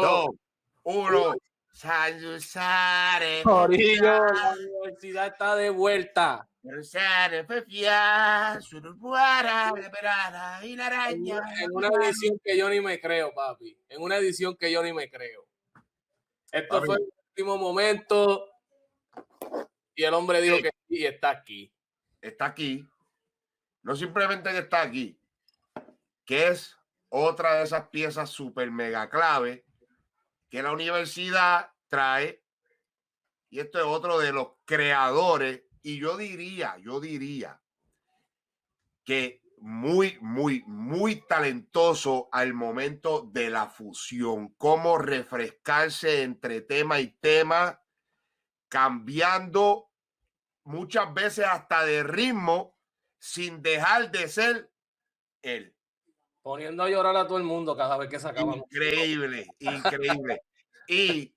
dos, uno. Sayusare. Corillo, la universidad está de vuelta. En una edición que yo ni me creo, papi. En una edición que yo ni me creo. Esto Papi. fue el último momento. Y el hombre dijo Sí. que sí, está aquí. Está aquí. No simplemente que está aquí, que es otra de esas piezas super mega clave que la universidad trae. Y esto es otro de los creadores. Y yo diría, yo diría que muy, muy, muy talentoso al momento de la fusión. Cómo refrescarse entre tema y tema, cambiando muchas veces hasta de ritmo sin dejar de ser él. Poniendo a llorar a todo el mundo cada vez que sacamos. Increíble, increíble. Y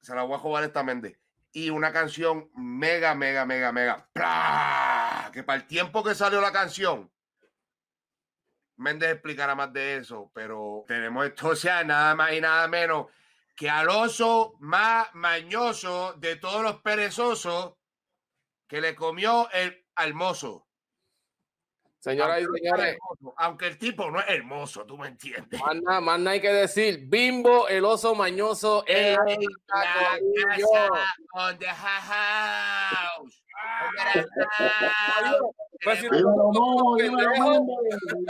se la voy a jugar esta Méndez. Y una canción mega, mega, mega, mega. ¡plá! Que para el tiempo que salió la canción, Méndez explicará más de eso, pero tenemos esto, o sea, nada más y nada menos que al oso más mañoso de todos los perezosos que le comió el almozo. Señoras y Aunque señores, hermoso, Aunque el tipo no es hermoso, tú me entiendes. más nada, más nada hay que decir. Bimbo, el oso mañoso. en la casa, on the house. Pues si Tenemos- no- Dímelo, no, dímelo, pendejo. no.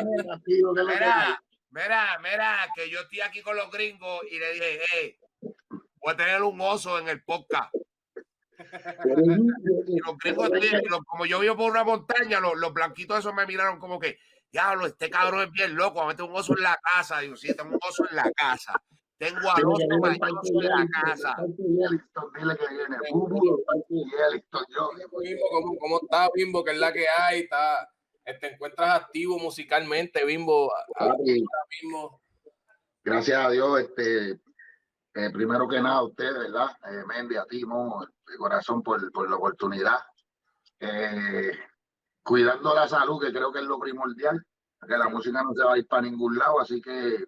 Mira, tío, ¿qué es lo que Mira, mira, mira, que yo estoy aquí con los gringos y le dije, hey, voy a tener un oso en el podcast. Y los gringos, y los- como yo vivo por una montaña, los, los blanquitos esos me miraron como que, diablo, este cabrón es bien loco, a meter un oso en la casa. Digo, sí, tengo un oso en la casa. Tengo que mañoso parque en la casa. que ¿cómo, cómo está Bimbo? ¿Qué es la que hay? Está, ¿Te encuentras activo musicalmente, Bimbo? Ahora Papi, mismo. Gracias a Dios, este, eh, primero que nada, a usted, ¿verdad? Eh, Mendy, a ti, de corazón, por, por la oportunidad. Eh, cuidando la salud, que creo que es lo primordial, que la música no se va a ir para ningún lado, así que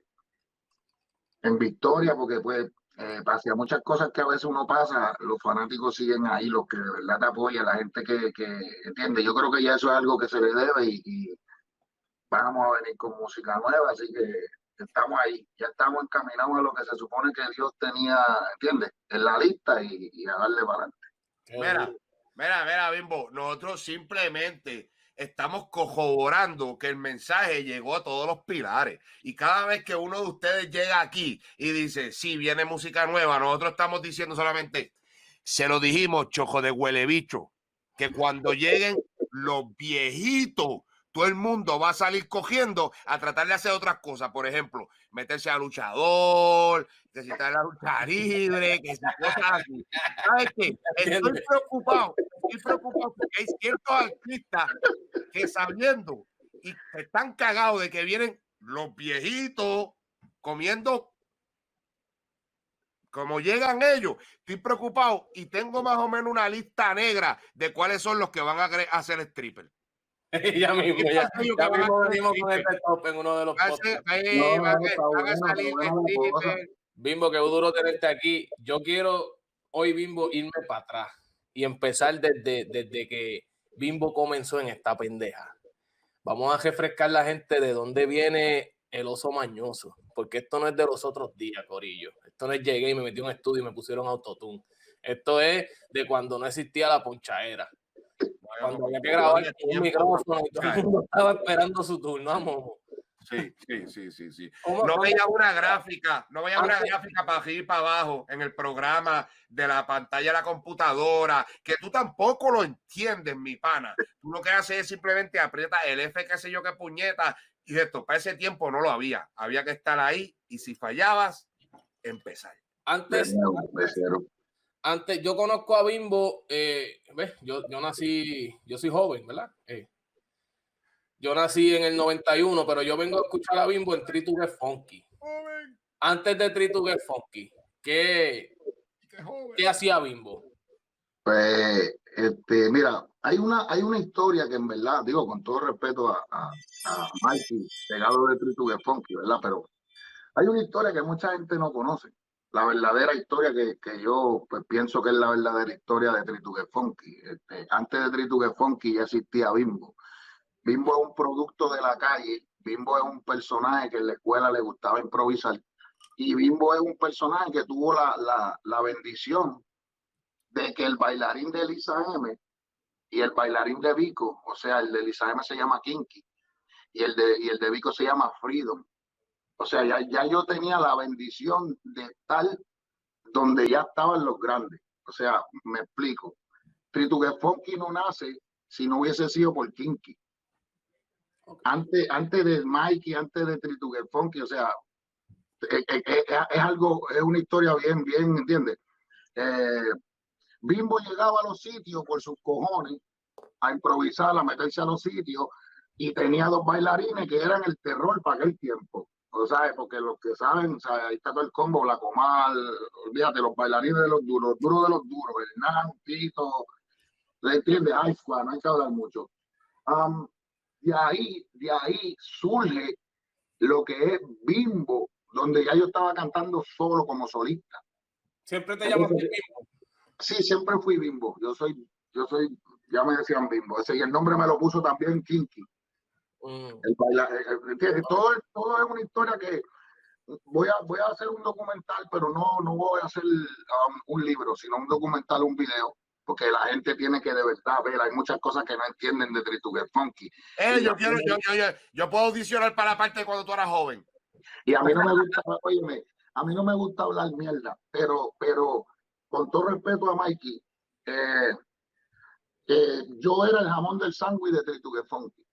en victoria, porque pues eh, pase a muchas cosas que a veces uno pasa, los fanáticos siguen ahí, los que de verdad te apoyan, la gente que, que entiende. Yo creo que ya eso es algo que se le debe y, y vamos a venir con música nueva, así que estamos ahí, ya estamos encaminados a lo que se supone que Dios tenía, ¿entiendes? En la lista y, y a darle para adelante. Mira, mira, mira, Bimbo, nosotros simplemente estamos corroborando que el mensaje llegó a todos los pilares. Y cada vez que uno de ustedes llega aquí y dice, sí, viene música nueva, nosotros estamos diciendo solamente, se lo dijimos, chojo de huele bicho, que cuando lleguen los viejitos, todo el mundo va a salir cogiendo a tratar de hacer otras cosas. Por ejemplo, meterse a luchador, en la lucha libre, que si cosas así. ¿Sabes qué? Estoy preocupado, estoy preocupado porque hay ciertos artistas que sabiendo y que están cagados de que vienen los viejitos comiendo como llegan ellos. Estoy preocupado y tengo más o menos una lista negra de cuáles son los que van a hacer stripper. ya mismo, ya, mismo a venimos con este top en uno de los a a- a. Bimbo, qué duro tenerte aquí. Yo quiero hoy, Bimbo, irme para atrás y empezar desde, desde que Bimbo comenzó en esta pendeja. Vamos a refrescar la gente de dónde viene el oso mañoso, porque esto no es de los otros días, Corillo. Esto no es llegué y me metí en un estudio y me pusieron autotune. Esto es de cuando no existía la ponchaera. Cuando había que grabar un micrófono y todo el mundo estaba esperando su turno, vamos. Sí, sí, sí, sí, sí. ¿Cómo- No veía una gráfica, no veía una gráfica para y para abajo en el programa de la pantalla de la computadora, que tú tampoco lo entiendes, mi pana. Tú lo que haces es simplemente aprieta el F, qué sé yo, qué puñeta, y esto, para ese tiempo no lo había. Había que estar ahí y si fallabas, empezar. Antes. Antes yo conozco a Bimbo, eh, ¿ves? Yo, yo nací, yo soy joven, ¿verdad? Eh, yo nací en el 91, pero yo vengo a escuchar a Bimbo en Get Funky. Antes de Get Funky, ¿qué, qué hacía Bimbo? Pues, este, mira, hay una, hay una historia que en verdad, digo, con todo respeto a, a, a Mikey, pegado de Tritu de Funky, ¿verdad? Pero Hay una historia que mucha gente no conoce. La verdadera historia que, que yo pues, pienso que es la verdadera historia de Tritugue Funky. Este, antes de Tritugue Funky ya existía Bimbo. Bimbo es un producto de la calle. Bimbo es un personaje que en la escuela le gustaba improvisar. Y Bimbo es un personaje que tuvo la, la, la bendición de que el bailarín de Elisa M y el bailarín de Vico, o sea, el de Elisa M se llama Kinky y el de, y el de Vico se llama Freedom. O sea, ya, ya yo tenía la bendición de estar donde ya estaban los grandes. O sea, me explico. Tritugue Funky no nace si no hubiese sido por Kinky. Antes, antes de Mikey, antes de Tritugue Funky, o sea, es, es, es, algo, es una historia bien, bien, ¿entiendes? Eh, Bimbo llegaba a los sitios por sus cojones a improvisar, a meterse a los sitios y tenía dos bailarines que eran el terror para aquel tiempo. O sea, porque los que saben, sea, ahí está todo el combo, la comal, olvídate, los bailarines de los duros, duros de los duros, Hernán, Tito, ¿le entiendes? Ay, no hay que hablar mucho. Um, de ahí, de ahí surge lo que es Bimbo, donde ya yo estaba cantando solo como solista. Siempre te llamas Bimbo. Sí, siempre fui Bimbo. Yo soy, yo soy, ya me decían Bimbo. Ese y el nombre me lo puso también Kinky. Mm. El baila, ¿entiendes? Todo, todo es una historia que voy a, voy a hacer un documental, pero no, no voy a hacer um, un libro, sino un documental, un video, porque la gente tiene que de verdad ver, hay muchas cosas que no entienden de Tritugue Funky. Eh, yo, quiero, yo, yo, yo, puedo audicionar para la parte de cuando tú eras joven. Y a mí no me gusta, oye, a mí no me gusta hablar mierda, pero, pero con todo respeto a Mikey, eh, eh, yo era el jamón del sándwich de Tritugue Funky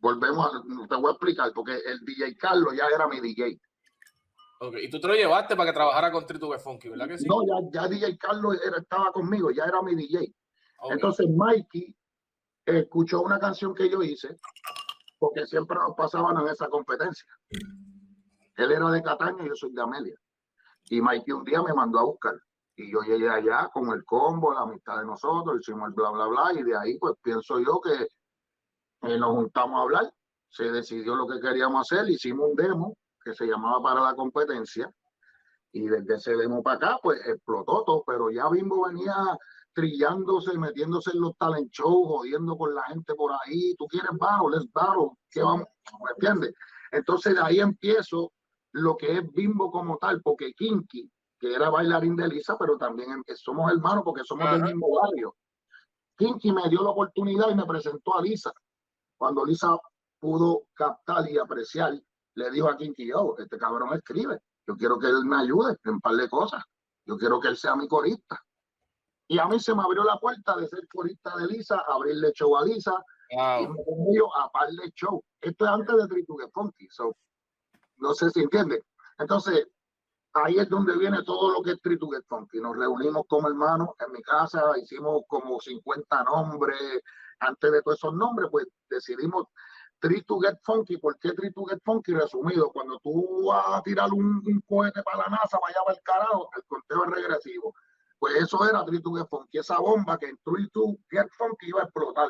volvemos a, te voy a explicar, porque el DJ Carlos ya era mi DJ. Okay. Y tú te lo llevaste para que trabajara con Tritugue Funky, ¿verdad que sí? No, ya, ya DJ Carlos era, estaba conmigo, ya era mi DJ. Okay. Entonces Mikey escuchó una canción que yo hice, porque siempre nos pasaban en esa competencia. Él era de Cataño y yo soy de Amelia. Y Mikey un día me mandó a buscar. Y yo llegué allá con el combo, la amistad de nosotros, hicimos el bla, bla, bla. Y de ahí, pues pienso yo que eh, nos juntamos a hablar, se decidió lo que queríamos hacer, hicimos un demo que se llamaba para la competencia y desde ese demo para acá pues explotó todo, pero ya Bimbo venía trillándose, metiéndose en los talent shows, jodiendo con la gente por ahí, tú quieres battle, let's battle, ¿qué vamos? ¿Me entiendes? Entonces de ahí empiezo lo que es Bimbo como tal, porque Kinky, que era bailarín de Lisa, pero también em, somos hermanos porque somos del mismo barrio. Kinky me dio la oportunidad y me presentó a Lisa. Cuando Lisa pudo captar y apreciar, le dijo a Kinky, yo, este cabrón escribe, yo quiero que él me ayude en un par de cosas, yo quiero que él sea mi corista. Y a mí se me abrió la puerta de ser corista de Lisa, abrirle show a Lisa, wow. y me conmigo a par de show. Esto es antes de Tritugue Funky, so, no sé si entiende. Entonces, ahí es donde viene todo lo que es Tritugue Funky. Nos reunimos como hermanos en mi casa, hicimos como 50 nombres, antes de todos esos nombres, pues decidimos Three to Get Funky. ¿Por qué Three to Get Funky? Resumido, cuando tú vas a tirar un, un cohete para la NASA, vaya para el carajo, el conteo es regresivo. Pues eso era Three to Get Funky, esa bomba que en Three to Get Funky iba a explotar.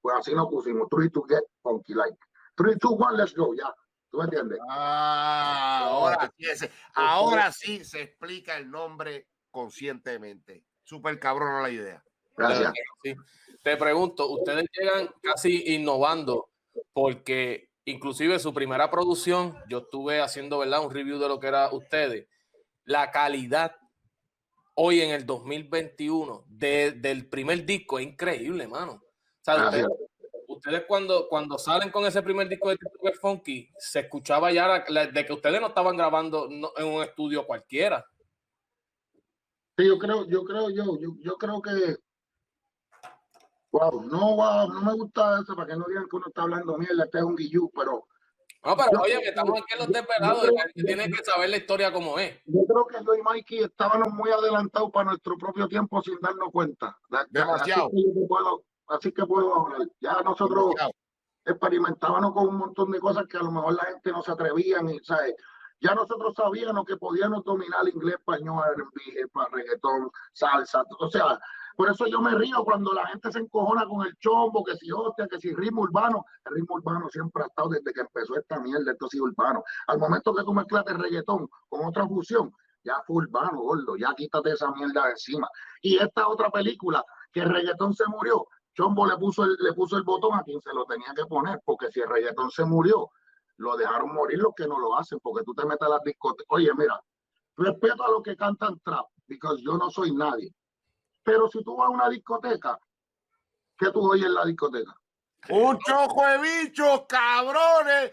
Pues así nos pusimos, Three to Get Funky, like. Three, two, one, let's go, ya. ¿Tú me entiendes? Ah, ahora sí, ese, ahora sí se explica el nombre conscientemente. Súper cabrón la idea. Gracias. Sí. Te pregunto, ustedes llegan casi innovando porque inclusive su primera producción, yo estuve haciendo ¿verdad? un review de lo que era ustedes, la calidad hoy en el 2021 de, del primer disco es increíble, mano. O sea, ustedes, ustedes, cuando, cuando salen con ese primer disco de Super Funky, se escuchaba ya la, la, de que ustedes no estaban grabando no, en un estudio cualquiera. Sí, yo creo, yo creo, yo, yo, yo creo que Wow, no, wow, no me gusta eso, para que no digan que uno está hablando mierda, este es un guillú, pero... No, pero yo, oye, que estamos aquí en los desvelados, que tiene que saber la historia como es. Yo creo que yo y Mikey estábamos muy adelantados para nuestro propio tiempo sin darnos cuenta. Demasiado. Así que puedo, así que puedo hablar. Ya nosotros Demasiado. experimentábamos con un montón de cosas que a lo mejor la gente no se atrevían y, ¿sabes? Ya nosotros sabíamos que podíamos dominar inglés, español, R&B, reggaetón, salsa, o sea, Por eso yo me río cuando la gente se encojona con el chombo, que si hostia, que si ritmo urbano. El ritmo urbano siempre ha estado desde que empezó esta mierda, esto sí urbano. Al momento que tú mezclas el reggaetón con otra fusión, ya fue urbano, gordo, ya quítate esa mierda de encima. Y esta otra película, que el reggaetón se murió, Chombo le puso el, le puso el botón a quien se lo tenía que poner, porque si el reggaetón se murió, lo dejaron morir los que no lo hacen, porque tú te metes a las discotecas. Oye, mira, respeto a los que cantan trap, porque yo no soy nadie. Pero si tú vas a una discoteca, ¿qué tú oyes en la discoteca? Un chojo de bichos, cabrones.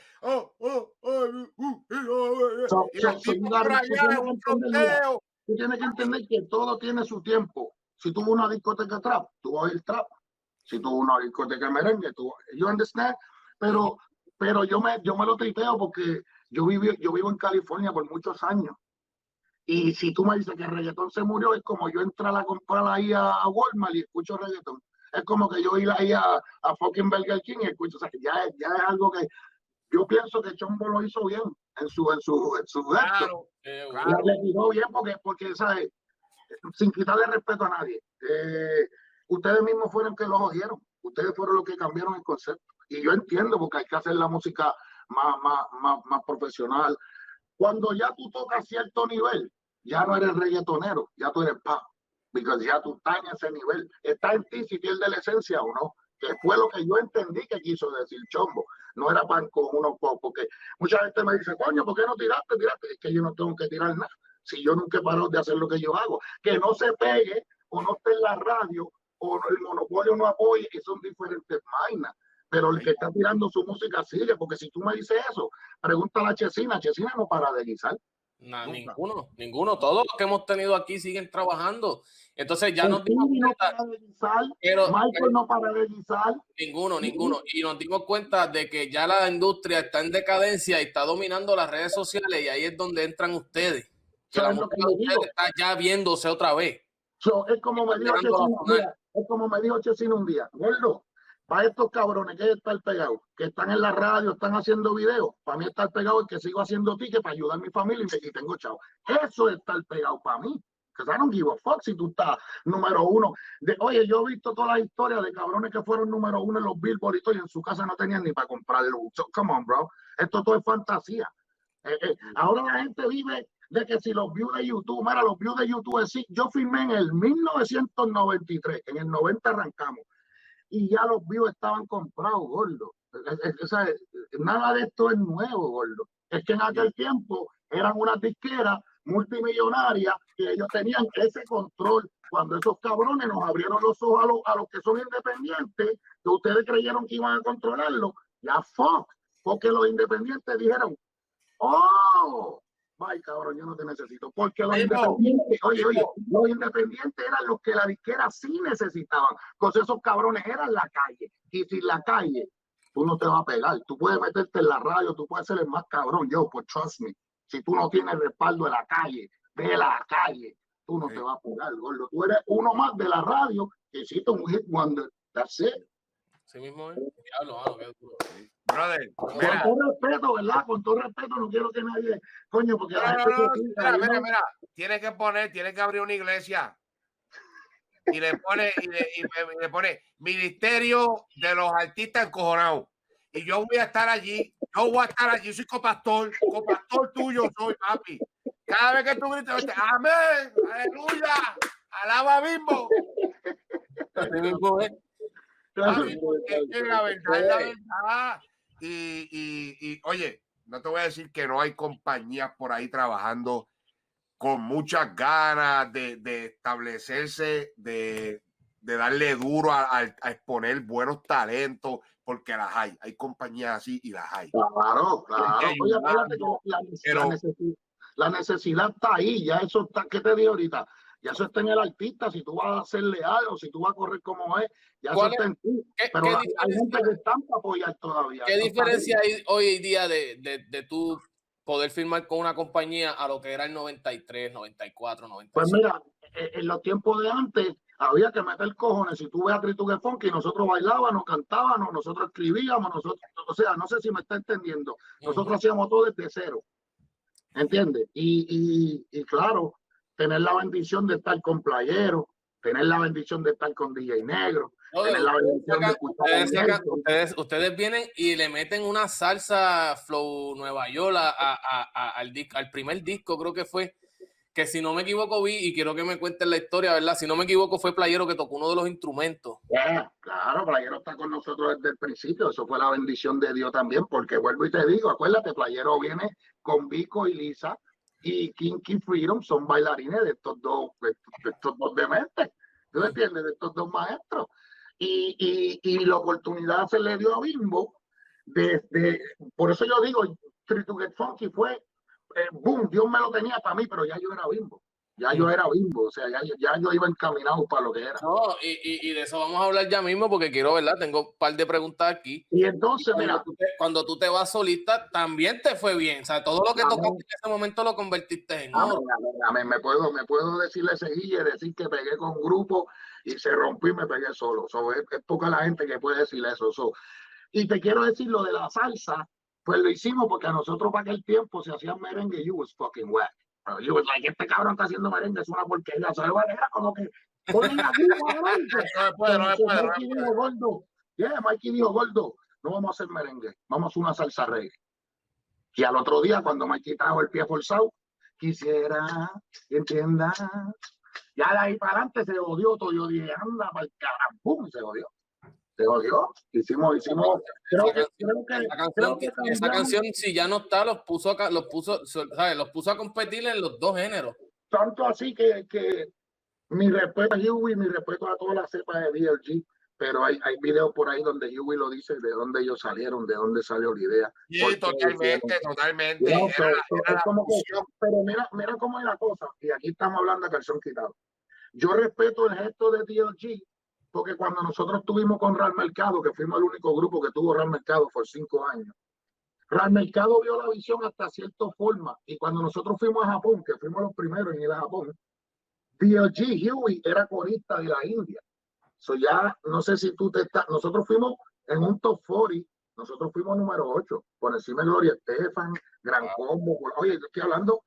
Tú tienes que entender que todo tiene su tiempo. Si a una discoteca trap, tú vas a oír trap. Si tú vas a una discoteca merengue, tú you understand? Pero, pero yo me, yo me lo tripeo porque yo vivo, yo vivo en California por muchos años. Y si tú me dices que el reggaetón se murió, es como yo entrar a comprar ahí a, Walmart y escucho reggaetón. Es como que yo ir ahí a, a fucking Burger King y escucho. O sea, que ya, es- ya es algo que yo pienso que Chombo lo hizo bien en su, en su, en su. Claro, Eh, Claro. Le tiró bien porque, porque ¿sabes? sin quitarle respeto a nadie. eh, ustedes mismos fueron que lo jodieron. Ustedes fueron los que cambiaron el concepto. Y yo entiendo porque hay que hacer la música más, más, más, más profesional. Cuando ya tú tocas cierto nivel, ya no eres reggaetonero, ya tú eres pop. Porque ya tú estás en ese nivel. Está en ti si pierde la esencia o no. Que fue lo que yo entendí que quiso decir Chombo. No era pan con unos pop. Porque mucha gente me dice, coño, ¿por qué no tiraste? Tiraste. Es que yo no tengo que tirar nada si yo nunca he parado de hacer lo que yo hago. Que no se pegue o no esté en la radio o el monopolio no apoye, que son diferentes vainas. Pero el que está tirando su música sigue, porque si tú me dices eso, pregúntale a Chesina, Chesina no para de guisar. Ninguno, ninguno. Todos los que hemos tenido aquí siguen trabajando. Entonces ya nos dimos Chesina no para de guisar, pero Michael no para de guisar. ninguno, ninguno. Y nos dimos cuenta de que ya la industria está en decadencia y está dominando las redes sociales y ahí es donde entran ustedes. Que la ¿Sabes lo que música digo? ustedes está ya viéndose otra vez. So, es como me dijo Chesina un día, es como me dijo Chesina un día, gordo, para estos cabrones que están pegados, que están en la radio, están haciendo videos, para mí estar pegado es que sigo haciendo tickets para ayudar a mi familia y, me- tengo chavo. Eso es estar pegado para mí. Que I don't give a fuck si tú estás número uno. De, oye, yo he visto toda la historia de cabrones que fueron número uno en los billboards y en su casa no tenían ni para comprarlo. So, come on, bro. Esto todo es fantasía. Eh, eh, ahora la gente vive de que si los views de YouTube, mira, los views de YouTube, sí, yo firmé en el 1993, en el 90 arrancamos, y ya los views estaban comprados, gordo. O nada de esto es nuevo, gordo. Es que en aquel tiempo eran unas disqueras multimillonarias que ellos tenían ese control. Cuando esos cabrones nos abrieron los ojos a los, a los que son independientes, que ustedes creyeron que iban a controlarlo, ya fuck, porque los independientes dijeron, oh, Ay, cabrón, yo no te necesito. Porque los independientes, oye, oye, los independientes eran los que la disquera sí necesitaban. Entonces esos cabrones eran la calle. Y sin la calle, tú no te vas a pegar. Tú puedes meterte en la radio, tú puedes ser el más cabrón, yo, pues trust me. Si tú no tienes respaldo de la calle, de la calle, tú no Sí. te vas a pegar, gordo. Tú eres uno más de la radio que hiciste un hit wonder. That's it. Así mismo es. Diablo, mano, qué duro. Brother, Con mira, todo respeto, ¿verdad? Con todo respeto, no quiero que nadie, coño, porque no, la no, gente no, piensa, mira, mira, mira, tiene que poner, tiene que abrir una iglesia y le pone, y le, y y le pone Ministerio de los Artistas Encojonados. Y yo voy a estar allí, yo voy a estar allí, soy copastor, copastor tuyo soy, papi. Cada vez que tú grites, oye, amén, aleluya, alaba Bimbo. Es. La verdad es la verdad. Y, y, y, oye, no te voy a decir que no hay compañías por ahí trabajando con muchas ganas de, de establecerse, de, de darle duro a, a- a exponer buenos talentos, porque las hay. Hay compañías así y las hay. Claro, claro. Oye, la, la pero- necesi- la necesidad está ahí, ya eso está, ¿qué te digo ahorita? Ya eso está en el artista, si tú vas a ser leal o si tú vas a correr como es, ya eso ¿Cuál está en ti. ¿Qué, Pero qué hay- hay gente que están para apoyar todavía. qué diferencia hay hoy en día de, de, de tú poder firmar con una compañía a lo que era el 93, 94, 95? Pues mira, eh, en los tiempos de antes había que meter cojones. Si tú ves a Tritugue Funky, nosotros bailábamos, cantábamos, nosotros escribíamos, nosotros, o sea, no sé si me está entendiendo. Nosotros hacíamos todo desde cero. ¿Entiendes? Y, y, y claro, tener la bendición de estar con playeros, tener la bendición de estar con DJ Negro, tener la bendición de escuchar Ustedes, vienen y le meten una salsa flow Nueva York a- a- a- al, al primer disco, creo que fue, que si no me equivoco vi, y quiero que me cuenten la historia, ¿verdad? Si no me equivoco fue Playero que tocó uno de los instrumentos. Yeah, claro, Playero está con nosotros desde el principio. Eso fue la bendición de Dios también, porque vuelvo y te digo, acuérdate, Playero viene con Vico y Lisa y Kinky Freedom son bailarines de estos dos, de estos, dos dementes. ¿Tú me entiendes? De estos dos maestros. Y, y, y la oportunidad se le dio a Bimbo desde, por eso yo digo, Three to Get Funky fue, eh, boom, Dios me lo tenía para mí, pero ya yo era Bimbo. Ya yo era Bimbo, o sea, ya, yo- ya yo iba encaminado para lo que era. No, y, y- y de eso vamos a hablar ya mismo porque quiero, ¿verdad? Tengo un par de preguntas aquí. Y entonces, Cuando mira, tú, te, cuando tú te vas solista, también te fue bien. O sea, todo lo que Amén. tocaste en ese momento lo convertiste en Amén, oro. amén, amén. Me puedo, me puedo decirle ese guille, decir que pegué con grupo y se rompió y me pegué solo. So, es, es poca la gente que puede decir eso. So, y te quiero decir lo de la salsa, pues lo hicimos porque a nosotros para aquel tiempo se hacían merengue, you was fucking whack. Was like, este cabrón está haciendo merengue, es una porquería. ¿Sabes? Bueno, Era como que ponen aquí, adelante. No se se se Mikey dijo, gordo, yeah, Mikey dijo, gordo, no vamos a hacer merengue, vamos a hacer una salsa reggae. Y al otro día, cuando Mikey trajo el pie forzado, quisiera que entienda. Ya de ahí para adelante se odió todo. Yo dije, anda, para el carajo. Se odió. Se odió. Hicimos, hicimos. Creo que, creo que, Esa canción, creo que esa canción, si ya no está, los puso a, los puso, ¿sabes? Los puso a competir en los dos géneros. tanto así que, que mi respeto a Huey, mi respeto a toda la cepa de DLG, pero hay, hay videos por ahí donde Huey lo dice de dónde ellos salieron, de dónde salió la idea. Sí, totalmente, totalmente. No, Era so- era como que- pero mira, mira cómo es la cosa, y aquí estamos hablando de calzón quitado. Yo respeto el gesto de DLG, porque cuando nosotros estuvimos con Real Mercado, que fuimos el único grupo que tuvo Real Mercado por cinco años, Real Mercado vio la visión hasta cierta forma, y cuando nosotros fuimos a Japón, que fuimos los primeros en ir a Japón, DLG Huey era corista de la India. So ya, no sé si tú te estás, nosotros fuimos en un top 40, nosotros fuimos número 8, por encima de Gloria Estefan, Gran. Combo, oye, yo estoy hablando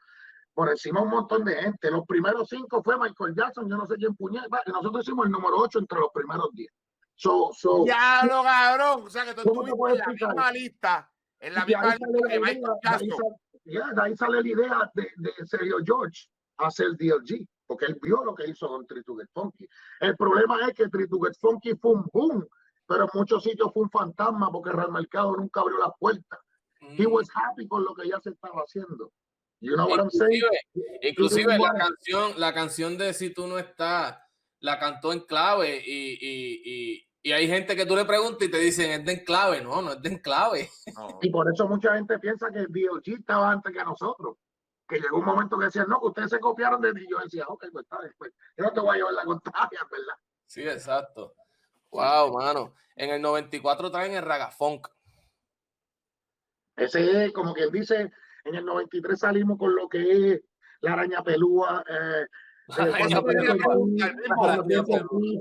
por encima un montón de gente. Los primeros cinco fue Michael Jackson, yo no sé quién puñeta, nosotros hicimos el número 8 entre los primeros 10. So, so, Ya lo cabrón. O sea que tú ¿Cómo te estuviste en la explicar? misma lista. En la misma lista la de idea, Michael de ahí Jackson. sale- de ahí sale la idea de, de Sergio George hacer DLG, porque él vio lo que hizo con Three to Get Funky. El problema es que Three to Get Funky fue un boom, pero en muchos sitios fue un fantasma porque Real Mercado nunca abrió las puertas. He Mm. was happy con lo que ya se estaba haciendo. You know what I'm saying? Inclusive, inclusive la canción, la canción de Si tú no estás, la cantó en clave y, y, y, y hay gente que tú le preguntas y te dicen es de enclave, no, no es de enclave. No. Y por eso mucha gente piensa que el DLG estaba antes que nosotros. Que llegó un momento que decían, no, que ustedes se copiaron de mí. Yo decía, ok, pues está después. Yo no te voy a llevar la contraria, ¿verdad? Sí, exacto. Wow, mano. En el 94 traen el ragafunk. Ese es como quien dice, en el 93 salimos con lo que es la araña pelúa. Eh, La eh, araña pelúa,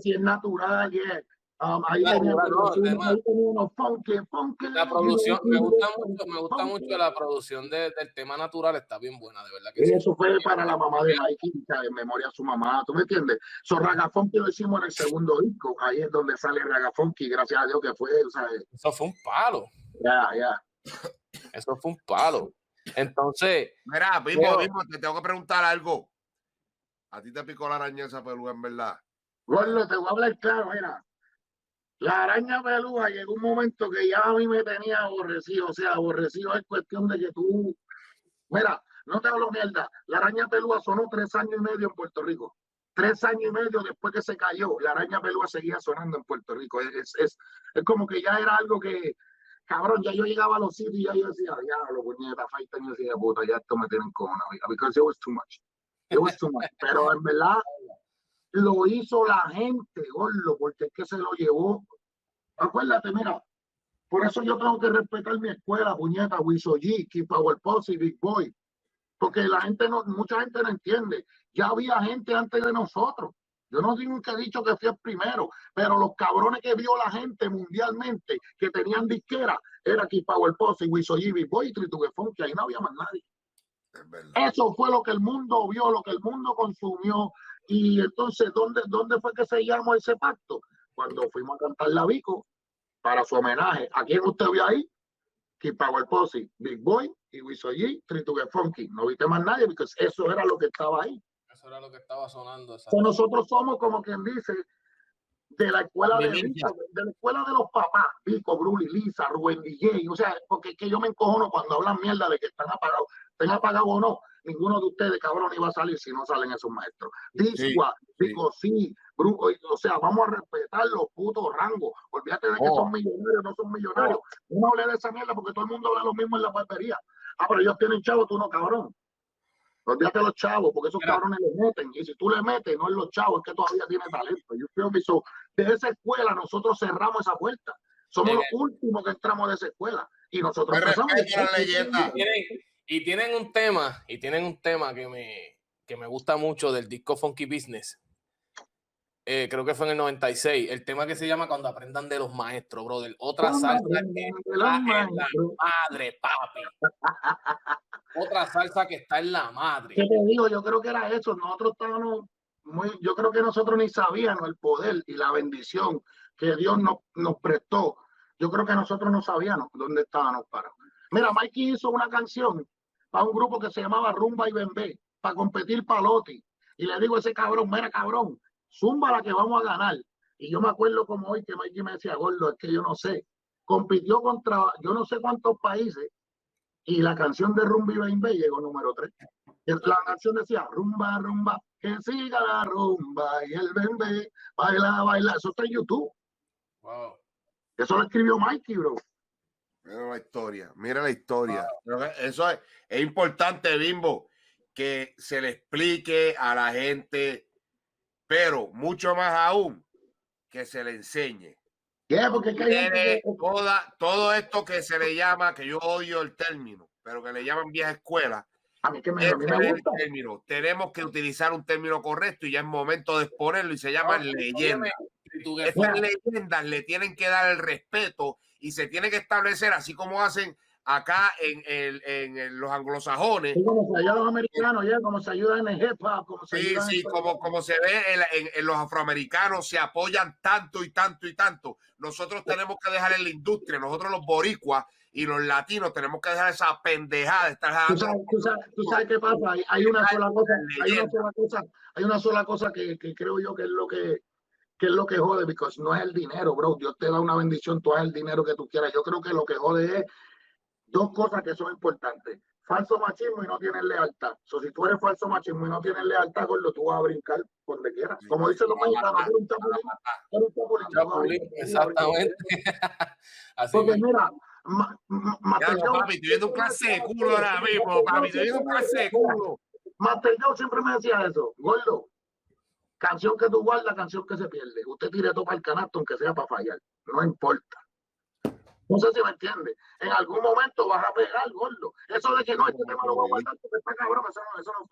si es natural, yeah. Um, ahí Claro, tenía claro, el tema- ahí tenía unos funky, funky. La producción, me gusta mucho, me gusta funky. mucho la producción de- del tema natural, está bien buena, de verdad que sí. Eso fue para la mamá de sea, en memoria a su mamá, ¿tú me entiendes? So, Ragafunky lo hicimos en el segundo disco, ahí es donde sale Ragafunky, gracias a Dios que fue, Eso fue un palo, ya, ya. eso fue un palo. Entonces, Mira, Bimbo, Bimbo, te tengo que preguntar algo. ¿A ti te picó la araña esa pelúa, en verdad? Gordo, te voy a hablar claro, mira. La araña pelúa llegó un momento que ya a mí me tenía aborrecido, o sea, aborrecido es cuestión de que tú, mira, no te hablo mierda, la araña pelúa sonó tres años y medio en Puerto Rico. Tres años y medio después que se cayó, la araña pelúa seguía sonando en Puerto Rico. Es, es, es como que ya era algo que, cabrón, ya yo llegaba a los sitios y ya yo decía, ya, lo puñeta, falta y decía, puta, ya esto me tienen con because it was too much. It was too much. Pero en verdad, lo hizo la gente, gordo, porque es que se lo llevó. Acuérdate, mira, por eso yo tengo que respetar mi escuela, puñeta, Wisoji, Keep Power Posse, Big Boy. Porque la gente no, mucha gente no entiende. Ya había gente antes de nosotros. Yo no que he dicho que fui el primero, pero los cabrones que vio la gente mundialmente que tenían disquera era Keep Power Posse, Wisoji, Big Boy y Tritugue Funky. Ahí no había más nadie. Es. Eso fue lo que el mundo vio, lo que el mundo consumió. Y entonces, ¿dónde, ¿dónde fue que se llamó ese pacto? Cuando fuimos a cantar la Vico para su homenaje. ¿A quién usted vio ahí? Keep Power Posse, Big Boy y Wiso G, Three to Get Funky. No viste más nadie porque eso era lo que estaba ahí. Eso era lo que estaba sonando. Nosotros somos como quien dice de la escuela de. Vico, de la escuela de los papás, Vico, Bruli, Lisa, Rubén DJ, o sea, porque es que yo me encojono cuando hablan mierda de que están apagados, estén apagados o no, ninguno de ustedes, cabrón, iba a salir si no salen esos maestros. Disua, Vico, sí, Bruco, o sea, vamos a respetar los putos rangos, olvídate de que Oh. son millonarios, no son millonarios, no hable de esa mierda porque todo el mundo habla lo mismo en la barbería. Ah, pero ellos tienen chavos, tú no, cabrón. Olvídate de los chavos, porque esos Mira. cabrones le meten. Y si tú le metes, no es los chavos, es que todavía tiene talento. Yo creo que eso, de esa escuela nosotros cerramos esa puerta. Somos los últimos que entramos de esa escuela. Y nosotros la leyenda. Tienen- y tienen un tema, y tienen un tema que me, que me gusta mucho del disco Funky Business. Eh, creo que fue en el 96. El tema que se llama Cuando aprendan de los maestros, brother. Otra salsa que está en la madre, papi. Otra salsa que está en la madre. ¿Qué te digo? Yo creo que era eso. Nosotros estábamos muy, yo creo que nosotros ni sabíamos el poder y la bendición que Dios nos, nos prestó. Yo creo que nosotros no sabíamos dónde estábamos parados. Mira, Mikey hizo una canción para un grupo que se llamaba Rumba y Bembé, para competir paloti. Y le digo a ese cabrón, mira cabrón, zumba la que vamos a ganar. Y yo me acuerdo como hoy que Mikey me decía, gordo, es que yo no sé. Compitió contra yo no sé cuántos países y la canción de Rumba y Bembé llegó número 3. La canción decía, rumba, rumba, que siga la rumba y el bembé, baila, baila. Eso está en YouTube. Wow. Eso lo escribió Mikey, bro. Mira la historia, mira la historia. Que Eso es, es importante, Bimbo, que se le explique a la gente, pero mucho más aún, que se le enseñe. ¿Qué? Porque es que hay gente Tiene que- toda, todo esto que se le llama, que yo odio el término, pero que le llaman vieja escuela, a mí, que me, ese a mí es me gusta. término. Tenemos que utilizar un término correcto y ya es momento de exponerlo y se llama Ah, leyenda. Estas leyendas le tienen que dar el respeto y se tiene que establecer, así como hacen acá en, el- en el- los anglosajones. Sí, como se ayuda a los americanos, ya, como se ayudan en hip hop, como se Sí, ayudan sí, en- como, como se ve en, en- en los afroamericanos, se apoyan tanto y tanto y tanto. Nosotros tenemos que dejar en la industria, nosotros los boricuas y los latinos tenemos que dejar esa pendejada de estar Tú sabes, tú sabes- tú sabes qué pasa, hay, hay una sola cosa, hay una sola cosa, hay una sola cosa que, que creo yo que es lo que, que es lo que jode, porque no es el dinero, bro. Dios te da una bendición, tú haz el dinero que tú quieras. Yo creo que lo que jode es dos cosas que son importantes. Falso machismo y no tienes lealtad. So, si tú eres falso machismo y no tienes lealtad, gordo, tú vas a brincar donde quieras. Como dicen los mexicanos, eres un chapulín, eres un chapulín, exactamente. Así Porque mira, ma, ma, Joe- papi, estoy viendo un clase de culo ahora mismo, papi, estoy viendo un clase de culo. Master Joe siempre me decía eso, gordo, canción que tú guardas, canción que se pierde. Usted tire todo para el canasto, aunque sea para fallar, no importa. No sé si me entiende. En algún momento vas a pegar, gordo. Eso de que no, este tema lo voy a guardar porque está cabrón, eso no, eso no.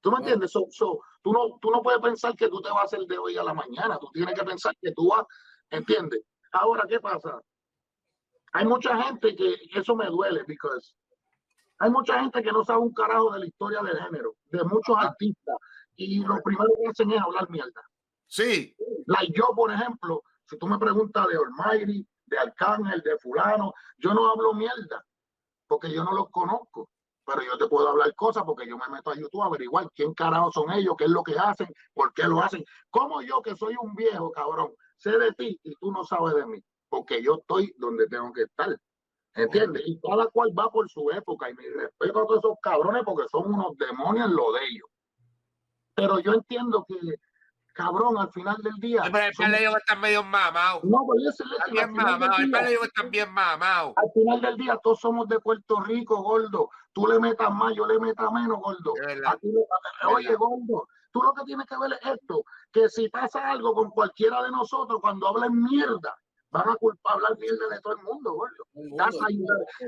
¿Tú me entiendes? So- so, tú, no, tú no puedes pensar que tú te vas a hacer de hoy a la mañana. Tú tienes que pensar que tú vas, ¿entiendes? Ahora, ¿qué pasa? Hay mucha gente que eso me duele, porque hay mucha gente que no sabe un carajo de la historia del género, de muchos artistas, y lo primero que hacen es hablar mierda. Sí, Like yo, por ejemplo, si tú me preguntas de Almighty, de Arcángel, de fulano, yo no hablo mierda, porque yo no los conozco. Pero yo te puedo hablar cosas porque yo me meto a YouTube a averiguar quién carajo son ellos, qué es lo que hacen, por qué lo hacen. Como yo, que soy un viejo, cabrón, sé de ti y tú no sabes de mí, porque yo estoy donde tengo que estar. ¿Entiendes? Y cada cual va por su época y mi respeto a todos esos cabrones porque son unos demonios lo de ellos. Pero yo entiendo que, cabrón, al final del día. pero el son- ellos están medio mamados. no, al bien final del mamados, el están bien mamados. al final del día todos somos de Puerto Rico, gordo. Tú le metas más, yo le metas menos, gordo. Es verdad. Aquí le- oye, gordo, tú lo que tienes que ver es esto, que si pasa algo con cualquiera de nosotros, cuando hablen mierda, van a culpar hablar mierda de todo el mundo, gordo.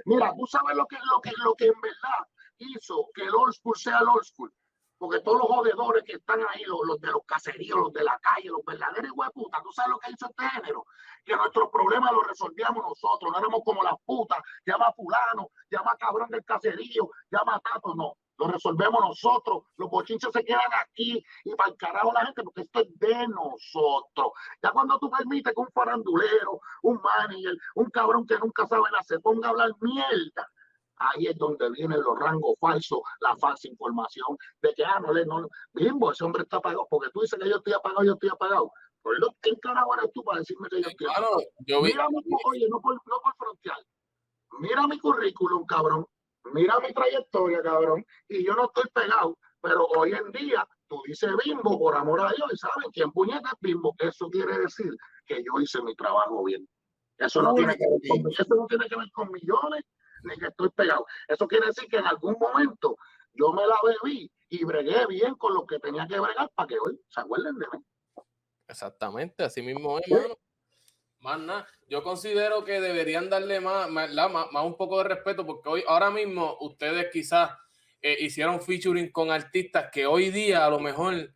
Mira, tú sabes lo que, lo que, lo que en verdad hizo que el old school sea el old school. Porque todos los jodedores que están ahí, los, de los caseríos, los de la calle, los verdaderos hueputas, tú sabes lo que hizo este género, que nuestros problemas los resolvíamos nosotros, no éramos como las putas, llama fulano, llama cabrón del caserío, llama tato, no. lo resolvemos nosotros. Los bochinches se quedan aquí y para el carajo la gente, porque esto es de nosotros. Ya cuando tú permites que un farandulero, un manager, un cabrón que nunca sabe nada se ponga a hablar mierda, ahí es donde vienen los rangos falsos, la falsa información de que, ah, no le, no, bimbo, ese hombre está apagado, porque tú dices que yo estoy apagado, yo estoy apagado. Pues, ¿qué carajo eres tú para decirme que yo estoy apagado? Claro, yo vi, Mira mi, oye, no por, no por frontear. Mira mi currículum, cabrón. Mira mi trayectoria, cabrón. Y yo no estoy pegado. Pero hoy en día, tú dices bimbo, por amor a Dios, y saben quién puñeta es bimbo. Eso quiere decir que yo hice mi trabajo bien. Eso no, tiene que ver con, eso no tiene que ver con millones, ni que estoy pegado. Eso quiere decir que en algún momento yo me la bebí y bregué bien con lo que tenía que bregar para que hoy se acuerden de mí. exactamente, así mismo es, mano. Más nada. Yo considero que deberían darle más, más, más- más un poco de respeto, porque hoy, ahora mismo, ustedes quizás eh, hicieron featuring con artistas que hoy día a lo mejor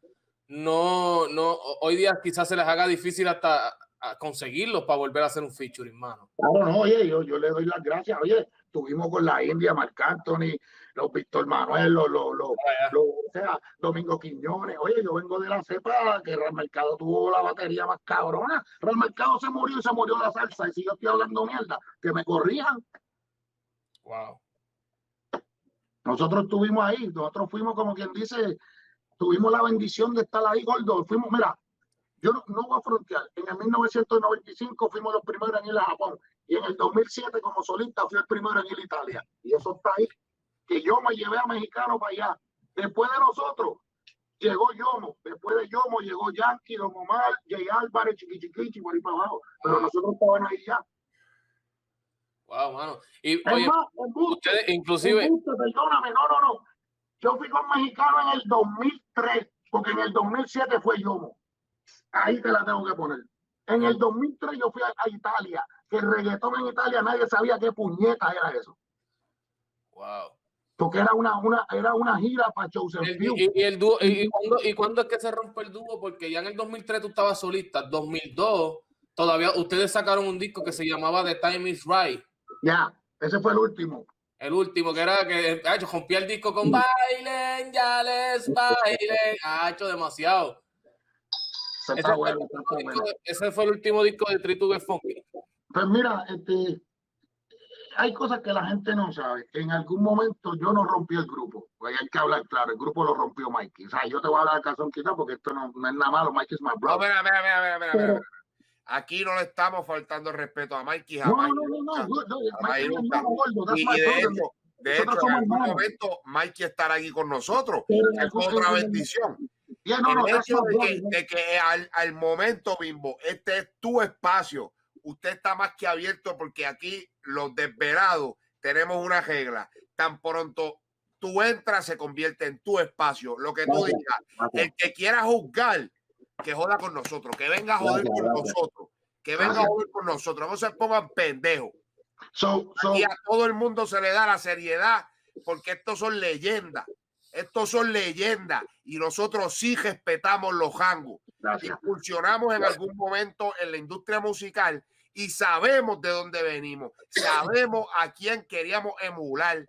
no, no, hoy día quizás se les haga difícil hasta conseguirlos para volver a hacer un featuring, mano. Claro, no, oye, yo, yo le doy las gracias. Oye, tuvimos con la India, Marc Anthony, los Víctor Manuel, los, los, los, los- o sea, Domingo Quiñones. Oye, yo vengo de la cepa que Real Mercado tuvo la batería más cabrona. Real Mercado se murió y se murió la salsa. Y si yo estoy hablando mierda, que me corrijan. Wow. Nosotros estuvimos ahí, nosotros fuimos como quien dice, tuvimos la bendición de estar ahí, gordo. Fuimos, mira, yo no, no voy a frontear. En el 1995 fuimos los primeros en ir a Japón. Y en el 2007 como solista fui el primero en ir a Italia. Y eso está ahí. Que yo me llevé a mexicano para allá. Después de nosotros llegó Yomo. Después de Yomo llegó Yankee, Don Omar, Jay Álvarez, Chiqui Chiquichi, por ahí para abajo. Pero nosotros estábamos ahí ya. Wow, mano. Y Es oye, más, embuste. ustedes inclusive, Embuste, perdóname, no, no, no. Yo fui con mexicano en el 2003, porque en el 2007 fue Yomo. Ahí te la tengo que poner. En el 2003 yo fui a, a Italia, que el reggaetón en Italia nadie sabía qué puñeta era eso, wow. porque era una, una, era una gira para Joseph y, y el dúo, y, y cuándo, ¿Y cuándo es que se rompe el dúo? Porque ya en el 2003 tú estabas solista, 2002 todavía ustedes sacaron un disco que se llamaba The Time Is Right, Ya, ese fue el último. el último que era que ha hecho rompía el disco con bailen, ya les bailen, ha hecho demasiado. Ese fue, el bueno, último disco de- ese fue el último disco de Tree to Get Funky. Pues mira, este, hay cosas que la gente no sabe. En algún momento yo no rompí el grupo. Pues hay que hablar claro, el grupo lo rompió Mikey. O sea, yo te voy a hablar de calzón quitado porque esto no, no es nada malo. Mikey es my No, brother. mira, mira, mira, mira, mira, Pero- mira. Aquí no le estamos faltando el respeto a Mikey No, jamás. no, no, no, no, Mikey that's Y, de hecho, de Nosotros hecho, en algún hermanos. momento Mikey estará aquí con nosotros. Pero Es otra en- en- bendición. Yeah, no, el no, hecho de que, no. de que al, al momento, Bimbo, este es tu espacio. Usted está más que abierto porque aquí los desvelados tenemos una regla. Tan pronto tú entras, se convierte en tu espacio. Lo que tú digas. El que quiera juzgar, que joda con nosotros, que venga a joder con nosotros, que venga a joder con nosotros. No se pongan pendejos. So, so, Y a todo el mundo se le da la seriedad porque estos son leyendas. Estos son leyendas y nosotros sí respetamos los jangos. gracias. Incursionamos en algún momento en la industria musical y sabemos de dónde venimos. Sabemos a quién queríamos emular.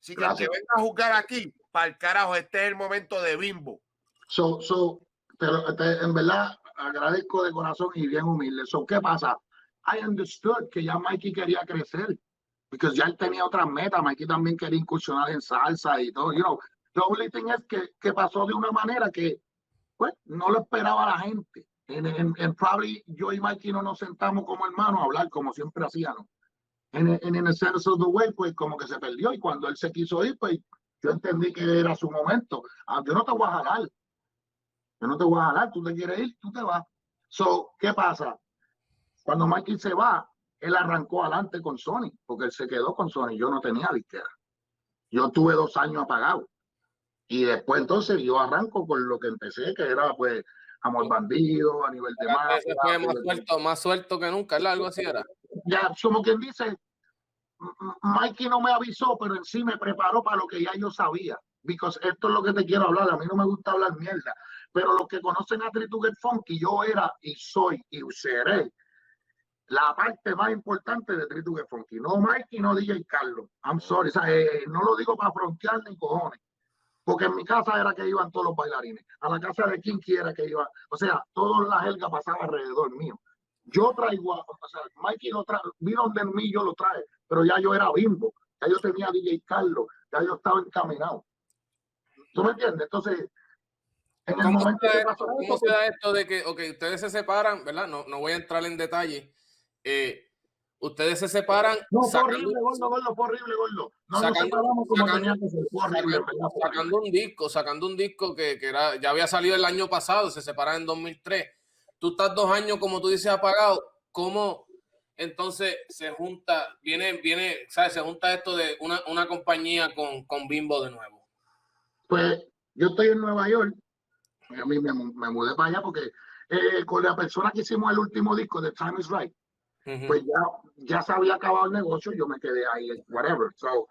Así que el que Gracias. venga a juzgar aquí, para el carajo, este es el momento de bimbo. So, so, te lo- te- en verdad agradezco de corazón y bien humilde. So, ¿qué pasa? I understood que ya Mikey quería crecer, porque ya él tenía otras metas. Mikey también quería incursionar en salsa y todo. You know, the only thing es que, que pasó de una manera que, pues, no lo esperaba la gente. En, en, en probably yo y Mikey no nos sentamos como hermanos a hablar como siempre hacíamos. En, en, en el sense of the way, pues, como que se perdió y cuando él se quiso ir, pues, yo entendí que era su momento. Ah, yo no te voy a jalar. Yo no te voy a jalar, tú te quieres ir, tú te vas. So, ¿qué pasa? Cuando Mikey se va, él arrancó adelante con Sony, porque él se quedó con Sony. Yo no tenía disquera. Yo tuve dos años apagado. Y después entonces yo arranco con lo que empecé, que era pues Amor Bandido, a nivel de más. Fue más suelto, más suelto que nunca. Algo así era. Ya, como quien dice, Mikey no me avisó, pero en sí me preparó para lo que ya yo sabía. Because esto es lo que te quiero hablar. A mí no me gusta hablar mierda. Pero los que conocen a Get Funky, yo era y soy y seré la parte más importante de Get Funky. No Mikey, no DJ Carlos. I'm sorry. O sea, eh, no lo digo para frontear ni cojones. Porque en mi casa era que iban todos los bailarines, a la casa de quien quiera que iba, o sea, toda la jerga pasaba alrededor mío. Yo traigo, o sea, Mikey lo trae, vino de mí, yo lo trae, pero ya yo era bimbo, ya yo tenía DJ Carlos, ya yo estaba encaminado. ¿Tú me entiendes? Entonces, en el ¿Cómo, momento se, que da, pasó cómo se da esto de que okay, ustedes se separan, ¿verdad? No, no voy a entrar en detalle. Eh, ustedes se separan. No, fue horrible, gordo, gordo, fue horrible, gordo. No nos Sacando- como sacando- tenía que ser, fue horrible, sacando, un disco, sacando un disco que, que era, ya había salido el año pasado, se separan en 2003. Tú estás dos años, como tú dices, apagado. ¿Cómo entonces se junta, viene, viene, ¿sabes? Se junta esto de una, una compañía con, con Bimbo de nuevo. Pues yo estoy en Nueva York, a mí me mudé para allá porque eh, con la persona que hicimos el último disco de Time is Right, Ujú. pues ya, ya se había acabado el negocio, yo me quedé ahí, whatever. So,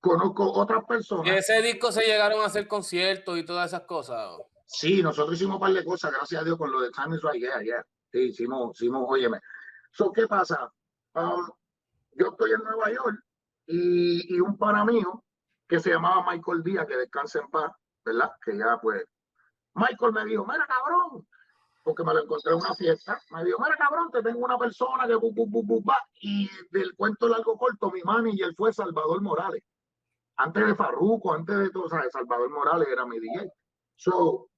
conozco otras Y personas. ese disco se llegaron a hacer conciertos y todas esas cosas. Sí, nosotros hicimos un par de cosas, gracias a Dios, con lo de Time is Right, yeah, yeah. Sí, hicimos, hicimos, óyeme. So, ¿qué pasa? Um, yo estoy en Nueva York y, y un pana mío que se llamaba Michael Díaz, que descansa en paz, ¿verdad? Que ya pues, Michael me dijo, mira cabrón, porque me lo encontré en una fiesta, me dijo, mira cabrón, te tengo una persona que bu, bu, bu, bu, va", y del cuento largo corto, mi manager fue Salvador Morales. Antes de Farruko, antes de todo, ¿sabes? Salvador Morales era mi DJ. So,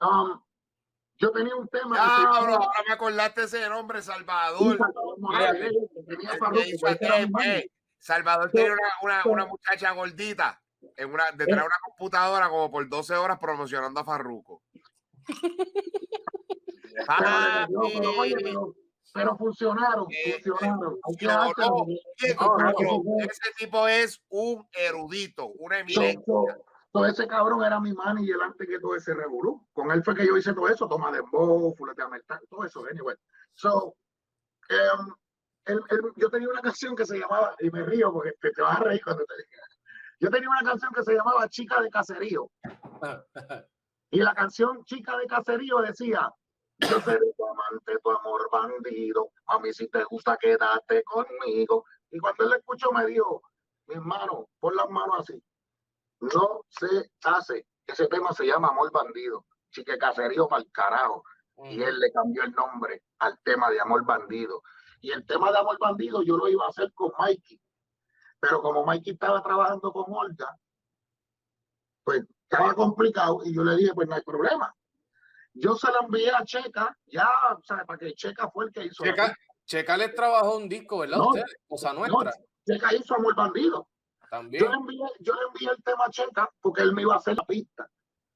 um, yo tenía un tema Ah, llamaba- ahora me acordaste ese nombre, Salvador. Salvador Morales, tenía Farruko, eh, Salvador una, una, una muchacha gordita en una, detrás de una computadora como por 12 horas promocionando a Farruko. Pero, Papi. pero, oye, pero, pero funcionaron, Eh, funcionaron. No, no, no, ese tipo es un erudito, una eminencia. so- so ese cabrón era mi manager antes que todo ese revolú. Con él fue que yo hice todo eso, toma de bow, fulete todo eso, anyway. So, em, él- él- yo tenía una canción que se llamaba, y me río porque te, te vas a reír cuando te diga. Yo tenía una canción que se llamaba Chica de Caserío. Y la canción Chica de Caserío decía, yo seré tu amante, tu amor bandido, a mí si te gusta quédate conmigo. Y cuando él lo escuchó me dijo, mi hermano, pon las manos así. No se hace. Ese tema se llama Amor Bandido. Chique Caserío para el carajo. Y él le cambió el nombre al tema de Amor Bandido. Y el tema de Amor Bandido yo lo iba a hacer con Mikey. Pero como Mikey estaba trabajando con Olga, pues estaba complicado y yo le dije, pues no hay problema. Yo se la envié a Checa, ya, o sea, para que Checa fue el que hizo. Checa, Checa les trabajó un disco, ¿verdad? No, Ustedes, cosa No, nuestra. Checa hizo Amor Bandido. También. Yo le, envié, yo le envié el tema a Checa porque él me iba a hacer la pista.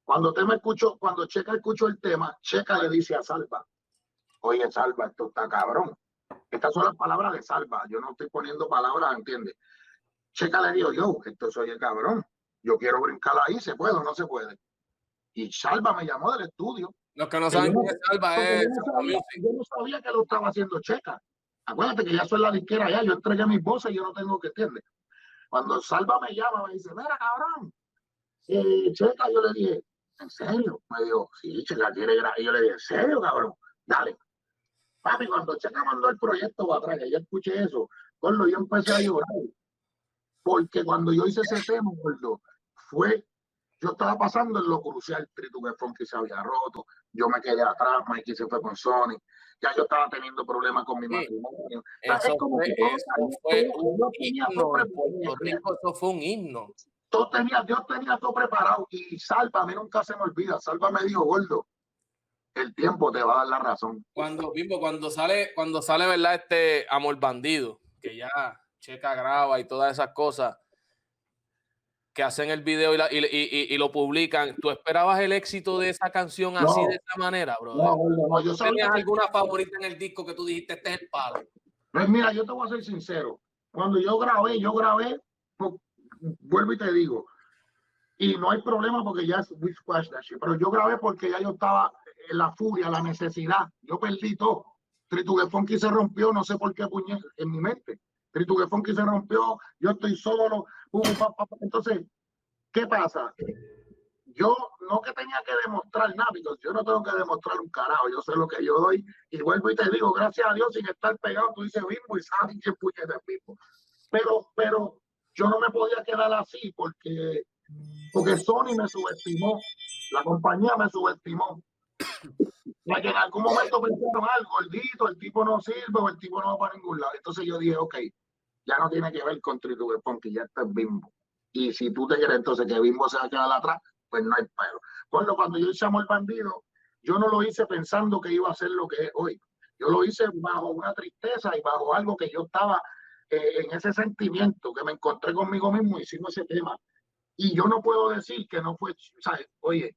Cuando te me escuchó, cuando Checa escuchó el tema, Checa le dice a Salva, oye Salva, esto está cabrón. Estas son las palabras de Salva. Yo no estoy poniendo palabras, ¿entiendes? Checa le dijo, yo, esto soy el cabrón. Yo quiero brincar ahí, ¿se puede o no se puede? Y Salva me llamó del estudio. Los que no saben quién es Salva es yo, no Salva sabía, Music. yo no sabía que lo estaba haciendo Checa. Acuérdate que ya soy la disquera ya, yo entregué mis voces y yo no tengo que entender. Cuando Salva me llama, me dice, mira, cabrón, eh, Checa, yo le dije, ¿en serio? Me dijo, sí, Checa quiere grabar. Y yo le dije, ¿en serio, cabrón? Dale. Papi, cuando Checa mandó el proyecto para atrás, que yo escuché eso, gordo, yo empecé a llorar. Porque cuando yo hice ese tema, gordo, fue, yo estaba pasando en lo crucial, Tritu que Funky se había roto, yo me quedé atrás, Mikey se fue con Sony, ya yo estaba teniendo problemas con mi Sí. matrimonio. sea, es Eso como fue, que todo eso salía fue todo, un yo tenía todo himno en Puerto preparado. Rico, eso fue un himno. Todo tenía, Dios tenía todo preparado y Salva, a mí nunca se me olvida, Salva me dijo, gordo, el tiempo te va a dar la razón. Cuando, Bimbo, cuando sale, cuando sale, ¿verdad? Este Amor Bandido, que ya Checa graba y todas esas cosas, que hacen el video y, la- y, y- y- y lo publican. ¿Tú esperabas el éxito de esa canción así No. de esa manera, bro? No, no, yo ¿Tenías que- alguna favorita en el disco que tú dijiste, este es el palo? Pues mira, yo te voy a ser sincero. Cuando yo grabé, yo grabé, pues, vuelvo y te digo, y no hay problema porque ya es we squash that shit, pero yo grabé porque ya yo estaba en la furia, la necesidad. Yo perdí todo. Tritugue Funky se rompió, no sé por qué puñe en mi mente. Tritugue Funky se rompió, yo estoy solo. Entonces, ¿qué pasa? Yo no que tenía que demostrar nada, because yo no tengo que demostrar un carajo, yo sé lo que yo doy y vuelvo y te digo, gracias a Dios, sin estar pegado, tú dices bimbo y sabes quién puñeta es bimbo. Pero, pero yo no me podía quedar así porque Porque Sony me subestimó, la compañía me subestimó. Ya que en algún momento pensaron algo, gordito, el tipo no sirve o el tipo no va para ningún lado. Entonces yo dije, ok, ya no tiene que ver con Trituber Punky, ya está es Bimbo. Y si tú te quieres entonces que Bimbo se va a quedar atrás, pues no hay pelo. Cuando, cuando yo hice el Bandido, yo no lo hice pensando que iba a ser lo que es hoy. Yo lo hice bajo una tristeza y bajo algo que yo estaba eh, en ese sentimiento, que me encontré conmigo mismo y hicimos ese tema. Y yo no puedo decir que no fue, ¿sabes? Oye,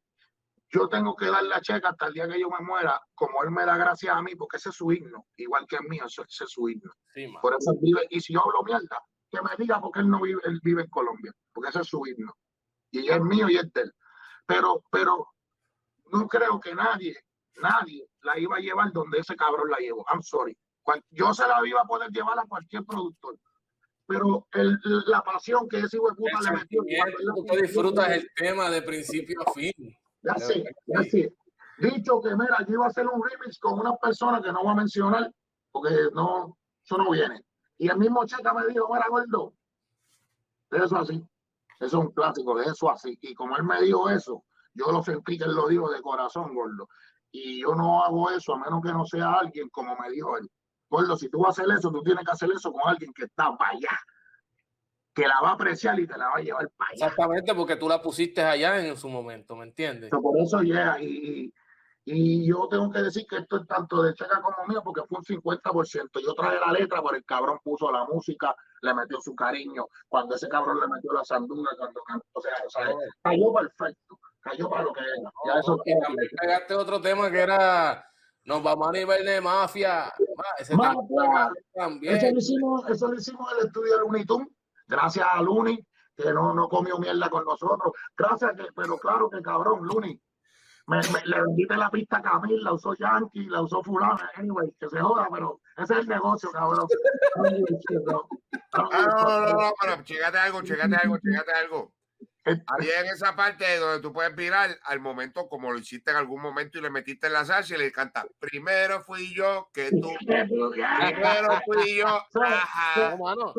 yo tengo que dar la checa hasta el día que yo me muera, como él me da gracias a mí, porque ese es su himno, igual que el mío, ese, es su himno. Por eso vive, y si yo hablo mierda, que me diga porque él no vive, él vive en Colombia, porque ese es su himno. Y es mío y es de él. Pero, pero no creo que nadie, nadie la iba a llevar donde ese cabrón la llevó. I'm sorry. Yo se la iba a poder llevar a cualquier productor. Pero el, la pasión que ese hijo de puta le metió. Tú disfrutas el tema de principio a fin. Ya sé, ya sé. Dicho que, mira, yo iba a hacer un remix con una persona que no voy a mencionar, porque no, eso no viene. Y el mismo Checa me dijo, mira, gordo, eso así. Eso es un clásico, de eso así. Y como él me dijo eso, yo lo sentí que él lo dijo de corazón, gordo. Y yo no hago eso a menos que no sea alguien como me dijo él. Gordo, si tú vas a hacer eso, tú tienes que hacer eso con alguien que está para allá que la va a apreciar y te la va a llevar para allá. Exactamente, porque tú la pusiste allá en su momento, ¿me entiendes? por eso llega. y, y yo tengo que decir que esto es tanto de Checa como mío, porque fue un 50%. Yo traje la letra, pero el cabrón puso la música, le metió su cariño. Cuando ese cabrón le metió la sanduna, cuando o sea, o sea cayó perfecto, cayó para lo que era. Ya eso pegaste otro tema que era nos vamos a nivel de mafia. Ese también. Eso lo hicimos, eso lo hicimos en el estudio de Unitum Gracias a Luni, que no, no comió mierda con nosotros. Gracias, que, pero claro que cabrón, Luni. Me, le vendiste la pista a Camil, la usó Yankee, la usó Fulana, anyway, que se joda, pero ese es el negocio, cabrón. Ah, no, no, no, no, pero chécate algo, chécate algo, chécate algo. Ahí en esa parte donde tú puedes mirar al momento como lo hiciste en algún momento y le metiste en la salsa y le canta primero fui yo que tú primero fui yo ajá. No,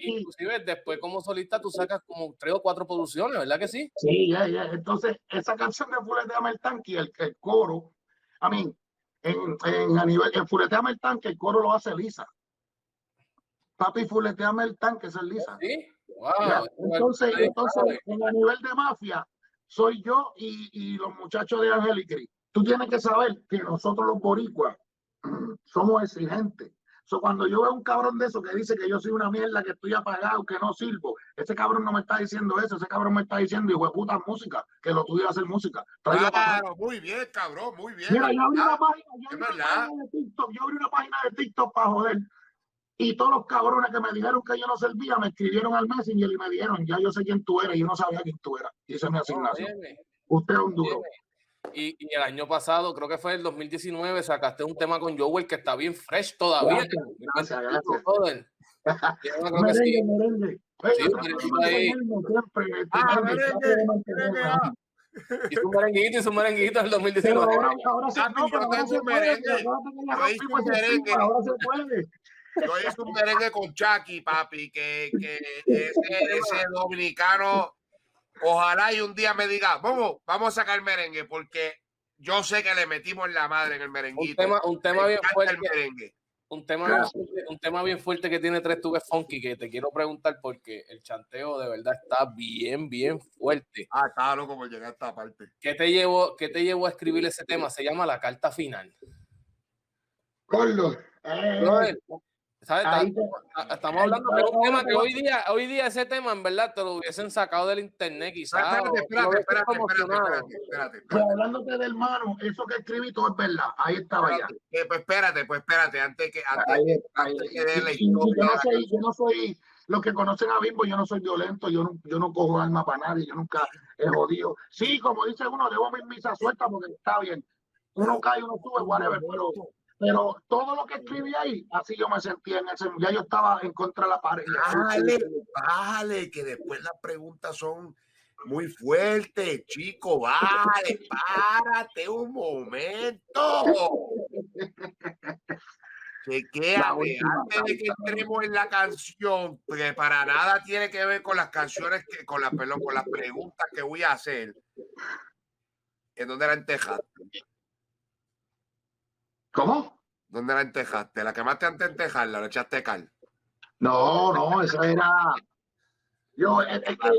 inclusive después como solista tú sacas como tres o cuatro producciones ¿verdad que sí? sí ya ya entonces esa canción de Fuleteame el tanque el, el coro a mí en, en, a nivel en Fuleteame el tanque el coro lo hace Lisa papi Fuleteame el tanque es el Lisa ¿Sí? Entonces, entonces en el nivel de mafia, soy yo y, y los muchachos de Angelicri. Tú tienes que saber que nosotros los boricuas somos exigentes. So, cuando yo veo un cabrón de eso que dice que yo soy una mierda, que estoy apagado, que no sirvo, ese cabrón no me está diciendo eso, ese cabrón me está diciendo, hijo de puta, música, que lo tuyo hacer música. Claro, muy bien, cabrón, muy bien. Mira, yo abrí una página, yo abrí una página de TikTok, yo abrí una página de TikTok para joder. Y todos los cabrones que me dijeron que yo no servía me escribieron al Messenger y me dijeron, ya yo sé quién tú eres, y yo no sabía quién tú eras. Y esa es mi asignación. Usted es un duro. Y, y, el año pasado, creo que fue el 2019, sacaste un tema con Joel que está bien fresh todavía. Gracias, gracias. merengue, merengue. Ah, y su merenguito y su merenguito del 2019. Ahora, ahora, se, no, pero ahora se puede. Ahora se puede. Yo hice un merengue con Chucky, papi, que, que ese, dominicano, ojalá y un día me diga, vamos, vamos a sacar merengue, porque yo sé que le metimos la madre en el merenguito. Un tema, un tema bien fuerte. Un tema, bien un tema bien fuerte que tiene tres tubes funky que te quiero preguntar porque el chanteo de verdad está bien, bien fuerte. Ah, está loco por llegar a esta parte. ¿Qué te llevó, qué te llevó a escribir ese tema? Se llama La Carta Final. Carlos. Eh, Estamos hablando de un tema que hoy día, hoy día ese tema en verdad te lo hubiesen sacado del internet quizás. Espérate, espérate, espérate, espérate, Pues hablándote del hermano, eso que escribí todo es verdad. Ahí estaba ya. pues espérate, pues espérate, antes que antes, que la historia. Yo no, soy, los que conocen a Bimbo, yo no soy violento, yo no, yo no cojo arma para nadie, yo nunca he jodido. Sí, como dice uno, debo mi misa suelta porque está bien. Uno cae, uno sube, whatever, pero pero todo lo que escribí ahí, así yo me sentía en ese, ya yo estaba en contra de la pared. Vale, vale, que después las preguntas son muy fuertes, chico, vale, párate un momento. Chequéame, antes de que entremos en la canción, que para nada tiene que ver con las canciones, que, con, la, perdón, con las preguntas que voy a hacer. ¿En dónde la entejaste? ¿Cómo? ¿Dónde la entejaste? ¿La quemaste antes de entejarla? ¿La echaste cal? No, no, eso era. Yo, es, que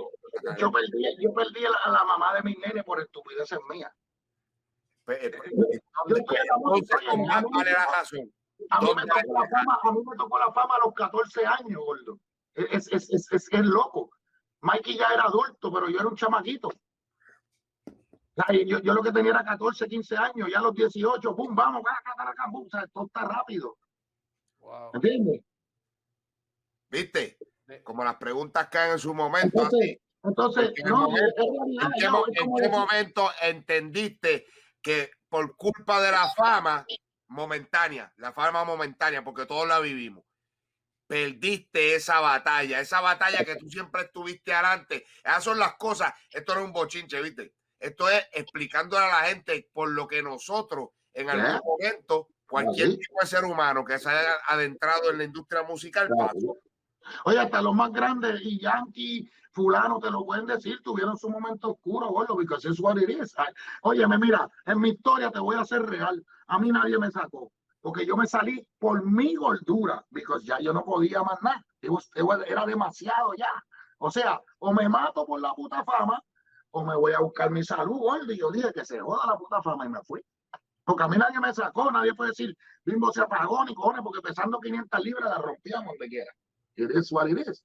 yo perdí, yo perdí a la, mamá de mi nene por estupideces mías. Pues, eh, pues. A mí, me tocó la fama, a mí me tocó la fama a los 14 años, gordo. Es, es, es, es, es loco. Mikey ya era adulto, pero yo era un chamaquito. Yo, yo, lo que tenía era 14, 15 años, ya a los 18, pum, vamos, pum, o sea, esto está rápido. Wow. ¿Entiendes? ¿Viste? Como las preguntas caen en su momento. Entonces, así. entonces no, momento, ¿en qué, en qué momento entendiste que por culpa de la fama momentánea, la fama momentánea, porque todos la vivimos. Perdiste esa batalla, esa batalla que tú siempre estuviste adelante. Esas son las cosas. Esto no es un bochinche, ¿viste? Esto es explicándole a la gente por lo que nosotros en algún momento, cualquier tipo de ser humano que se haya adentrado en la industria musical, pasó. Oye, hasta los más grandes y Yankee, fulano, te lo pueden decir, tuvieron su momento oscuro, gordo, porque es what it is. Óyeme, mira, en mi historia te voy a hacer real. A mí nadie me sacó, porque yo me salí por mi gordura, porque ya yo no podía más nada. Era demasiado ya. O sea, o me mato por la puta fama, o me voy a buscar mi salud, gordo. Y yo dije que se joda la puta fama y me fui. Porque a mí nadie me sacó, nadie puede decir, Bimbo se apagó ni cojones, porque pesando 500 libras la rompíamos donde quiera. It is what it is.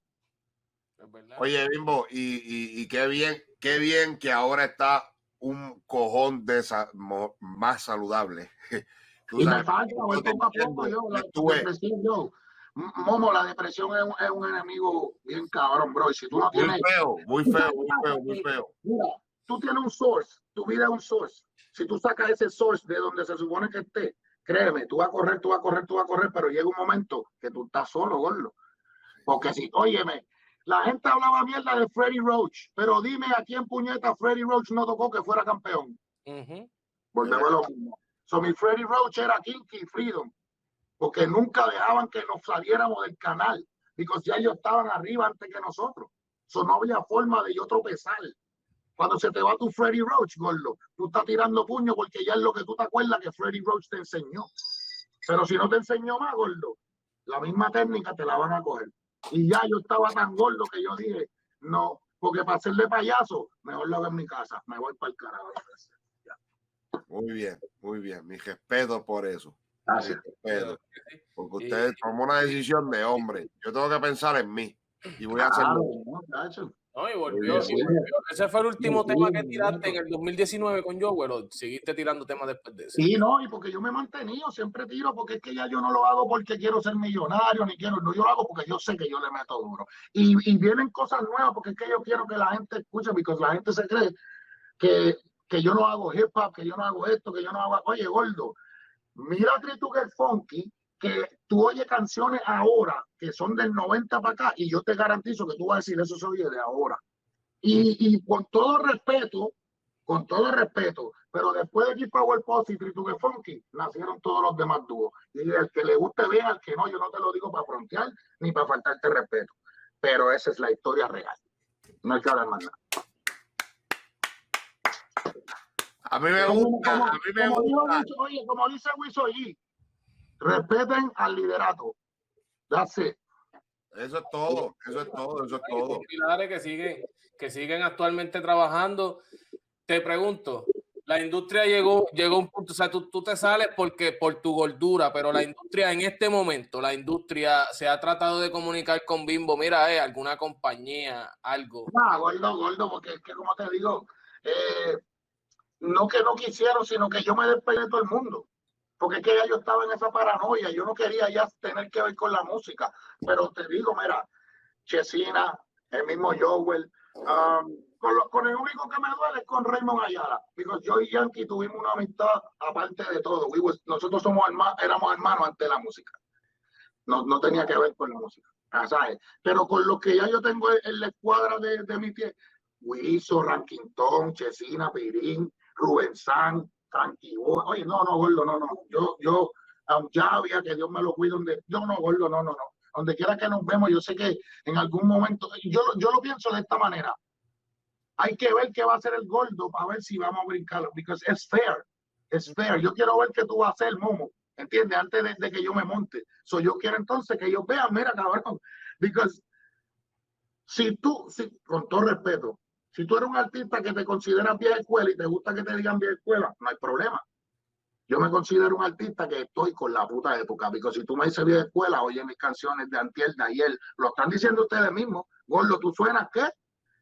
Oye, Bimbo, y, y, y, qué bien, qué bien que ahora está un cojón de esa, más saludable. y me falta, voy poco a poco yo, la depresión, yo. Momo, la depresión es un, es un, enemigo bien cabrón, bro. Y si tú no muy tienes. Feo, muy feo, muy feo, muy feo. Mira, tú tienes un source, tu vida es un source. Si tú sacas ese source de donde se supone que esté, créeme, tú vas a correr, tú vas a correr, tú vas a correr, pero llega un momento que tú estás solo, gordo. Porque si, óyeme, la gente hablaba mierda de Freddy Roach, pero dime a quién puñeta Freddy Roach no tocó que fuera campeón. Uh -huh. Volvemos a lo mismo. So, mi Freddy Roach era Kinky Freedom, porque nunca dejaban que nos saliéramos del canal, porque ya ellos estaban arriba antes que nosotros. So, no había forma de yo tropezar. Cuando se te va tu Freddy Roach, gordo, tú estás tirando puño porque ya es lo que tú te acuerdas que Freddy Roach te enseñó. Pero si no te enseñó más, gordo, la misma técnica te la van a coger. Y ya yo estaba tan gordo que yo dije, no, porque para hacerle payaso, mejor lo hago en mi casa, me voy para el carajo. Muy bien, muy bien, mi respeto por eso. Gracias. Respeto, porque usted tomó una decisión de hombre. Yo tengo que pensar en mí y voy a hacerlo. No, no, y volvió, y volvió. Ese fue el último sí, tema que tiraste en el 2019 con Joel, o seguiste tirando temas después de eso. Sí, no, y porque yo me he mantenido, siempre tiro, porque es que ya yo no lo hago porque quiero ser millonario, ni quiero, no, yo lo hago porque yo sé que yo le meto duro. Y, y vienen cosas nuevas, porque es que yo quiero que la gente escuche, porque la gente se cree que, que yo no hago hip hop, que yo no hago esto, que yo no hago, oye, gordo, mira Trituque Funky, que tú oyes canciones ahora que son del 90 para acá y yo te garantizo que tú vas a decir eso se oye de ahora. Y, y con todo respeto, con todo respeto, pero después de Keep Power y Trituque Funky, nacieron todos los demás dúos. Y el que le guste bien, al que no, yo no te lo digo para frontear ni para faltarte respeto. Pero esa es la historia real. No hay que hablar más nada. A mí me gusta, como, a mí me como gusta. Dice, oye, como dice Wisoyi, respeten al liderato. That's it. Eso es todo, eso es todo, eso es todo. Pilares que siguen, que siguen actualmente trabajando. Te pregunto, la industria llegó, llegó a un punto, o sea, tú, tú, te sales porque por tu gordura, pero la industria en este momento, la industria se ha tratado de comunicar con Bimbo, mira, eh, alguna compañía, algo. No, gordo, gordo, porque es que como te digo, eh, no que no quisieron, sino que yo me despegué de todo el mundo. Porque es que ya yo estaba en esa paranoia, yo no quería ya tener que ver con la música, pero te digo, mira, Chesina, el mismo Joel, um, con, lo, con, el único que me duele es con Raymond Ayala, porque yo y Yankee tuvimos una amistad aparte de todo, we was, nosotros somos hermanos, éramos hermanos antes de la música, no, no tenía que ver con la música, ¿sabes? pero con lo que ya yo tengo en la escuadra de, de mi pie, Wiso, Ranquintón, Chesina, Pirín, Rubén San, tranquilo. Oye, no, no, gordo, no, no. Yo, yo, a Javia, que Dios me lo cuide, donde, yo no, gordo, no, no, no. Donde quiera que nos vemos, yo sé que en algún momento, yo, yo lo pienso de esta manera. Hay que ver qué va a hacer el gordo para ver si vamos a brincarlo, porque es fair, es fair. Yo quiero ver qué tú vas a hacer, Momo, ¿entiendes? Antes de, de que yo me monte. So, yo quiero entonces que ellos vean, mira, cabrón, because si tú, si, con todo respeto, si tú eres un artista que te consideras vieja escuela y te gusta que te digan vieja escuela, no hay problema. Yo me considero un artista que estoy con la puta época, porque si tú me dices vieja escuela, oye mis canciones de antier, de ayer, lo están diciendo ustedes mismos. Gordo, ¿tú suenas qué?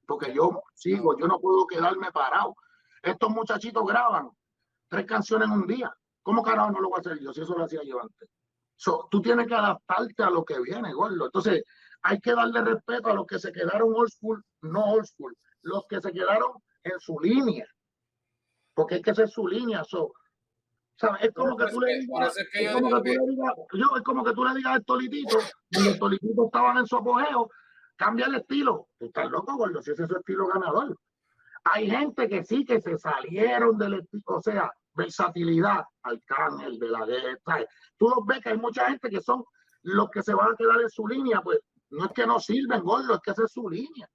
Porque yo sigo, yo no puedo quedarme parado. Estos muchachitos graban tres canciones en un día. ¿Cómo carajo no lo voy a hacer yo si eso lo hacía yo antes? So, tú tienes que adaptarte a lo que viene, gordo. Entonces, hay que darle respeto a los que se quedaron old school, no old school, los que se quedaron en su línea, porque hay que ser su línea. So, ¿sabes? Es como que tú le digas, es como que tú le digas, yo, es como que tú le digas a Tolitito, y los Tolititos estaban en su apogeo, cambia el estilo. Tú estás loco, gordo, si ese es su estilo ganador. Hay gente que sí que se salieron del estilo, o sea, versatilidad, Arcángel, de la guerra. Tú los ves que hay mucha gente que son los que se van a quedar en su línea, pues no es que no sirven, gordo, es que esa es su línea.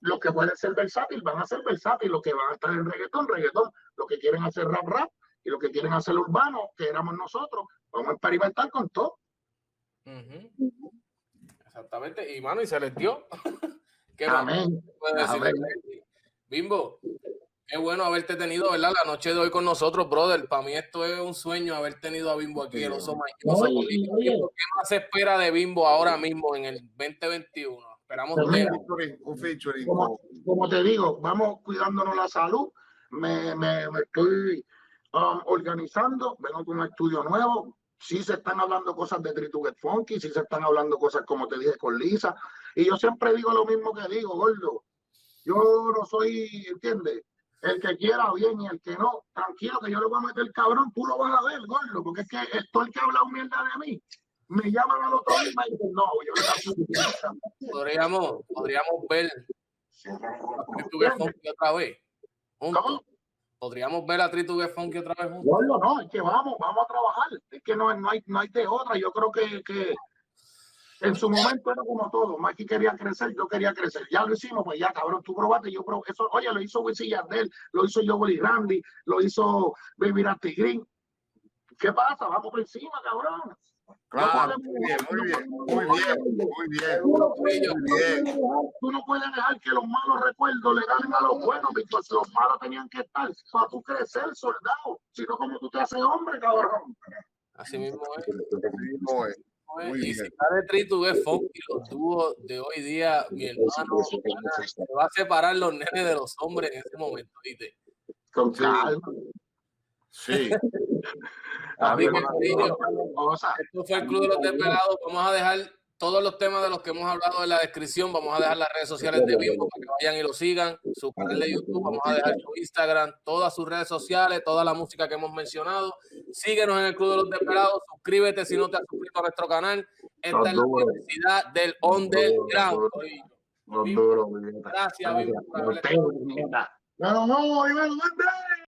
Los que pueden ser versátiles van a ser versátiles, los que van a estar en reggaetón, reggaetón, los que quieren hacer rap, rap, y los que quieren hacer urbano, que éramos nosotros, vamos a experimentar con todo. Uh -huh. Exactamente, y mano, y se les dio. ¿Qué Amén. Amén. Bimbo, qué bueno haberte tenido, ¿verdad? La noche de hoy con nosotros, brother. Para mí esto es un sueño haber tenido a Bimbo aquí, el oso mañoso. ¿Qué más se espera de Bimbo ahora mismo en el 2021? Esperamos Pues mira, un featuring. Como, como, te digo, vamos cuidándonos la salud. Me, me, me estoy um, organizando, vengo con un estudio nuevo. Sí se están hablando cosas de Tree to Get Funky, sí se están hablando cosas como te dije con Lisa. Y yo siempre digo lo mismo que digo, gordo. Yo no soy, ¿entiendes? El que quiera bien y el que no, tranquilo que yo le voy a meter cabrón, tú lo vas a ver, gordo, porque es que todo el que ha hablado mierda de mí, me llaman al otro día y me dicen, no, yo podríamos, podríamos ver Funky otra vez. ¿Cómo? Podríamos ver a Tritugue Funky otra vez juntos. No, no, es que vamos, vamos a trabajar. Es que no, no, hay, no hay de otra. Yo creo que, que en su momento era como todo. Mikey quería crecer, yo quería crecer. Ya lo hicimos, pues ya, cabrón, tú probaste, yo probé. Eso, oye, lo hizo Wisin Yandel, lo hizo Joel Randy, lo hizo Baby Nasty Green. ¿Qué pasa? Vamos por encima, cabrón. Claro, muy bien, muy bien, muy bien, muy bien, muy bien. Tú no puedes dejar que los malos recuerdos le ganen a los buenos, porque los malos tenían que estar para tú crecer, soldado. Si no, como tú te haces hombre, cabrón. Así mismo es. Así mismo es. Muy y bien. si está de Tritu es funky, los dúos de hoy día, mi hermano, se va a separar los nenes de los hombres en ese momento, ¿viste? Con calma. Sí, Así que. Esto fue el Club de los Desvelados. Vamos a dejar todos los temas de los que hemos hablado en la descripción. Vamos a dejar las redes sociales de Bimbo para que vayan y lo sigan. Su canal de YouTube. Vamos a dejar su Instagram, todas sus redes sociales, toda la música que hemos mencionado. Síguenos en el Club de los Desvelados. Suscríbete si no te has suscrito a nuestro canal. Esta es la Universidad del Underground. Los duros. Gracias, Bimbo. No, no.